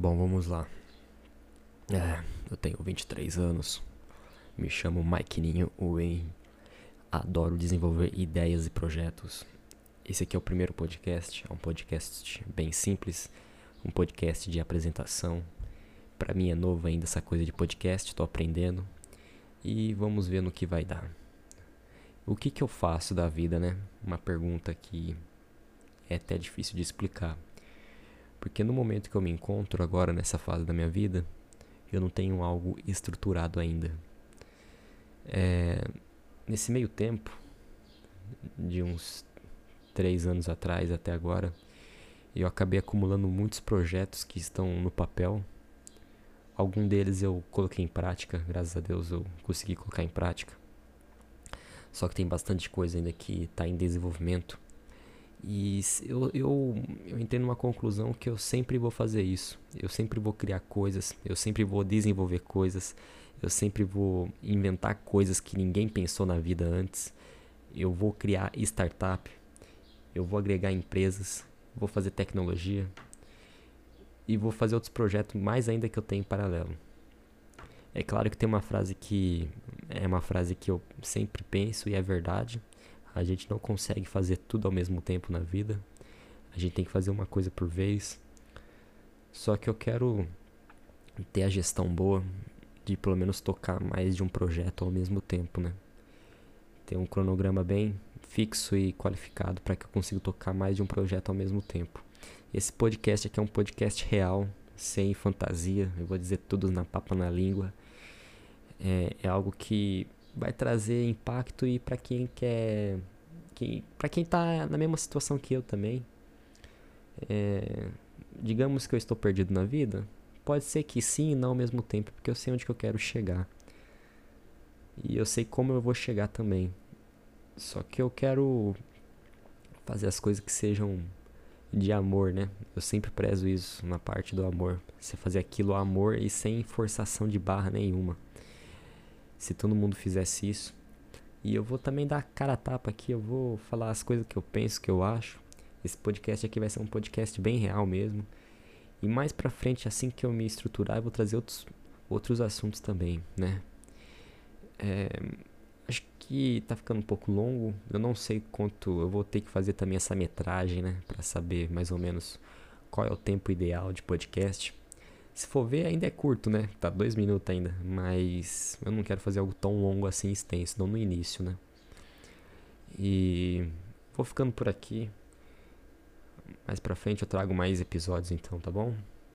Bom, vamos lá. É, eu tenho 23 anos. Me chamo Mike Ninho Wayne. Adoro desenvolver ideias e projetos. Esse aqui é o primeiro podcast. É um podcast bem simples. Um podcast de apresentação. Para mim é novo ainda essa coisa de podcast. Estou aprendendo. E vamos ver no que vai dar. O que, que eu faço da vida, né? Uma pergunta que é até difícil de explicar. Porque no momento que eu me encontro agora nessa fase da minha vida, eu não tenho algo estruturado ainda. É, nesse meio tempo, de uns três anos atrás até agora, eu acabei acumulando muitos projetos que estão no papel. Algum deles eu coloquei em prática, graças a Deus eu consegui colocar em prática. Só que tem bastante coisa ainda que está em desenvolvimento. E eu, eu, eu entendo uma conclusão que eu sempre vou fazer isso. Eu sempre vou criar coisas, eu sempre vou desenvolver coisas, eu sempre vou inventar coisas que ninguém pensou na vida antes. Eu vou criar startup, eu vou agregar empresas, vou fazer tecnologia e vou fazer outros projetos mais ainda que eu tenho em paralelo. É claro que tem uma frase que é uma frase que eu sempre penso e é verdade. A gente não consegue fazer tudo ao mesmo tempo na vida. A gente tem que fazer uma coisa por vez. Só que eu quero ter a gestão boa de pelo menos tocar mais de um projeto ao mesmo tempo, né? Ter um cronograma bem fixo e qualificado para que eu consiga tocar mais de um projeto ao mesmo tempo. Esse podcast aqui é um podcast real, sem fantasia. Eu vou dizer tudo na papa na língua. É, é algo que vai trazer impacto e para quem quer que para quem tá na mesma situação que eu também é, digamos que eu estou perdido na vida pode ser que sim e não ao mesmo tempo porque eu sei onde que eu quero chegar e eu sei como eu vou chegar também só que eu quero fazer as coisas que sejam de amor, né? Eu sempre prezo isso na parte do amor. Você fazer aquilo amor e sem forçação de barra nenhuma se todo mundo fizesse isso. E eu vou também dar cara a tapa aqui, eu vou falar as coisas que eu penso, que eu acho. Esse podcast aqui vai ser um podcast bem real mesmo. E mais pra frente, assim que eu me estruturar, eu vou trazer outros, outros assuntos também, né? É, acho que tá ficando um pouco longo. Eu não sei quanto. Eu vou ter que fazer também essa metragem, né? Pra saber mais ou menos qual é o tempo ideal de podcast. Se for ver, ainda é curto, né? Tá dois minutos ainda. Mas eu não quero fazer algo tão longo assim, extenso, não no início, né? E vou ficando por aqui. Mais pra frente eu trago mais episódios então, tá bom?